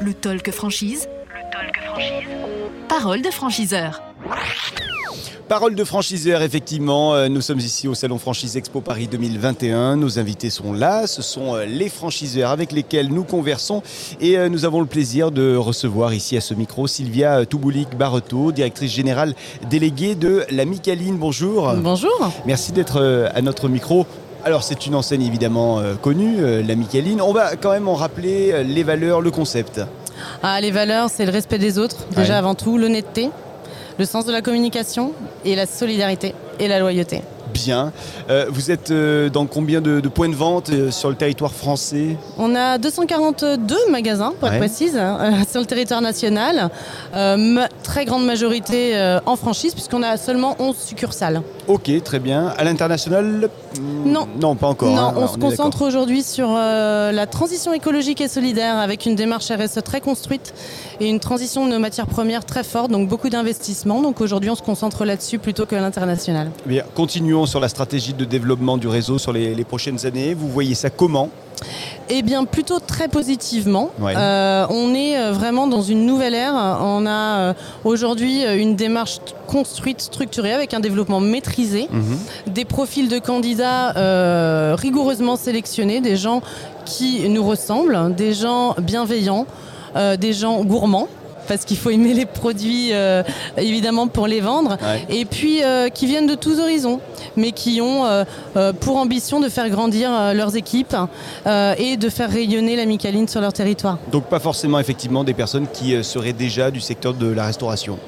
Le talk franchise. Le talk franchise. Parole de franchiseur. Parole de franchiseur, effectivement, euh, nous sommes ici au Salon Franchise Expo Paris 2021. Nos invités sont là, ce sont euh, les franchiseurs avec lesquels nous conversons et euh, nous avons le plaisir de recevoir ici à ce micro Sylvia Touboulik-Barreto, directrice générale déléguée de la Micaline. Bonjour. Bonjour. Merci d'être à notre micro. Alors c'est une enseigne évidemment connue, la Micaline. On va quand même en rappeler les valeurs, le concept. Ah, les valeurs, c'est le respect des autres, déjà avant tout, l'honnêteté, le sens de la communication et la solidarité et la loyauté. Bien. Euh, vous êtes euh, dans combien de, points de vente euh, sur le territoire français? On a 242 magasins, pour être précise, hein, sur le territoire national. très grande majorité en franchise, puisqu'on a seulement 11 succursales. Ok, très bien. À l'international Non. Non, pas encore. Non, hein. on, se concentre aujourd'hui sur la transition écologique et solidaire, avec une démarche RSE très construite et une transition de nos matières premières très forte, donc beaucoup d'investissements. Donc aujourd'hui, on se concentre là-dessus plutôt que l'international. Bien, sur la stratégie de développement du réseau sur les, prochaines années. Vous voyez ça comment? Eh bien, plutôt très positivement. Euh, on est euh, vraiment dans une nouvelle ère. On a euh, aujourd'hui une démarche construite, structurée, avec un développement maîtrisé, mhm. des profils de candidats rigoureusement sélectionnés, des gens qui nous ressemblent, des gens bienveillants, des gens gourmands parce qu'il faut aimer les produits euh, évidemment pour les vendre, et puis euh, qui viennent de tous horizons, mais qui ont euh, pour ambition de faire grandir leurs équipes et de faire rayonner la Micaline sur leur territoire. Donc pas forcément effectivement des personnes qui seraient déjà du secteur de la restauration.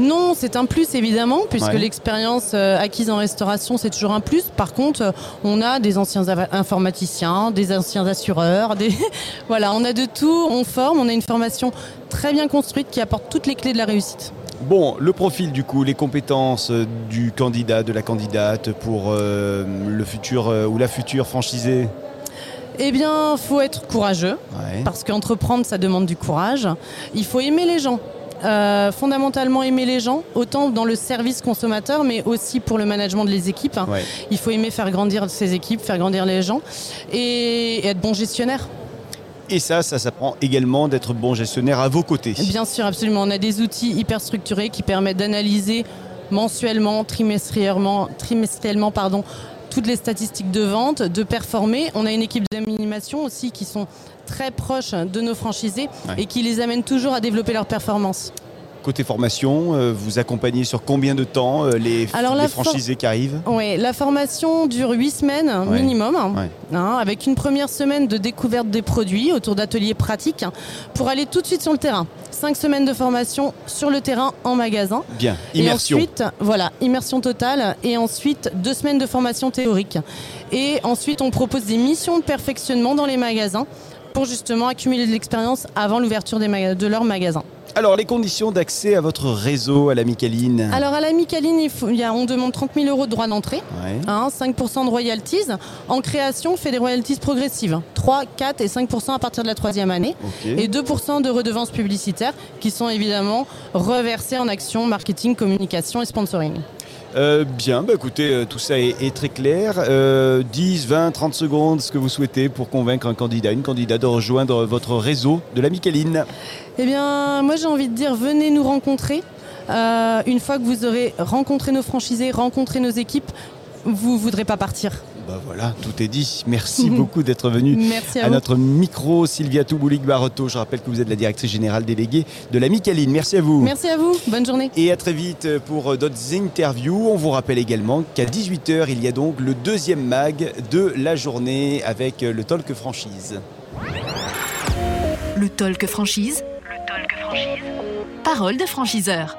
Non, c'est un plus évidemment, puisque l'expérience euh, acquise en restauration, c'est toujours un plus. Par contre, euh, on a des anciens informaticiens, des anciens assureurs, des... voilà, on a de tout, on forme, on a une formation très bien construite qui apporte toutes les clés de la réussite. Bon, le profil du coup, les compétences euh, du candidat, de la candidate pour le futur ou la future franchisée? Eh bien, faut être courageux, parce qu'entreprendre, ça demande du courage. Il faut aimer les gens. Euh, fondamentalement aimer les gens, autant dans le service consommateur, mais aussi pour le management des équipes. Il faut aimer faire grandir ses équipes, faire grandir les gens et, être bon gestionnaire. Et ça, ça s'apprend également d'être bon gestionnaire à vos côtés. Bien sûr, absolument. On a des outils hyper structurés qui permettent d'analyser mensuellement, trimestriellement, trimestriellement pardon, toutes les statistiques de vente, de performer. On a une équipe d'animation aussi qui sont très proches de nos franchisés et qui les amènent toujours à développer leur performance. Côté formation, euh, vous accompagnez sur combien de temps euh, les, franchisés qui arrivent Oui, la formation dure 8 semaines minimum, hein, avec une première semaine de découverte des produits autour d'ateliers pratiques pour aller tout de suite sur le terrain. 5 semaines de formation sur le terrain en magasin. Bien, immersion. Et ensuite, voilà, immersion totale. Et ensuite, 2 semaines de formation théorique. Et ensuite, on propose des missions de perfectionnement dans les magasins pour justement accumuler de l'expérience avant l'ouverture de leur magasin. Alors, les conditions d'accès à votre réseau à la Micaline Alors, à la Micaline, il faut, il on demande 30 000 euros de droits d'entrée, 5% hein, de royalties. En création, on fait des royalties progressives 3, 4 et 5% à partir de la troisième année. Et 2% de redevances publicitaires qui sont évidemment reversées en actions marketing, communication et sponsoring. Euh, bien, bah, écoutez, euh, tout ça est, très clair. 10, 20, 30 secondes, ce que vous souhaitez pour convaincre un candidat, une candidate de rejoindre votre réseau de la Micaline Eh bien, moi j'ai envie de dire, venez nous rencontrer. Euh, une fois que vous aurez rencontré nos franchisés, rencontré nos équipes, vous ne voudrez pas partir. Bah voilà, tout est dit. Merci beaucoup d'être venu à, notre micro. Sylvia Touboulik-Barreto, je rappelle que vous êtes la directrice générale déléguée de la Micaline. Merci à vous. Merci à vous, bonne journée. Et à très vite pour d'autres interviews. On vous rappelle également qu'à 18h, il y a donc le deuxième mag de la journée avec le Talk Franchise. Le Talk Franchise. Le Talk Franchise. Parole de franchiseur.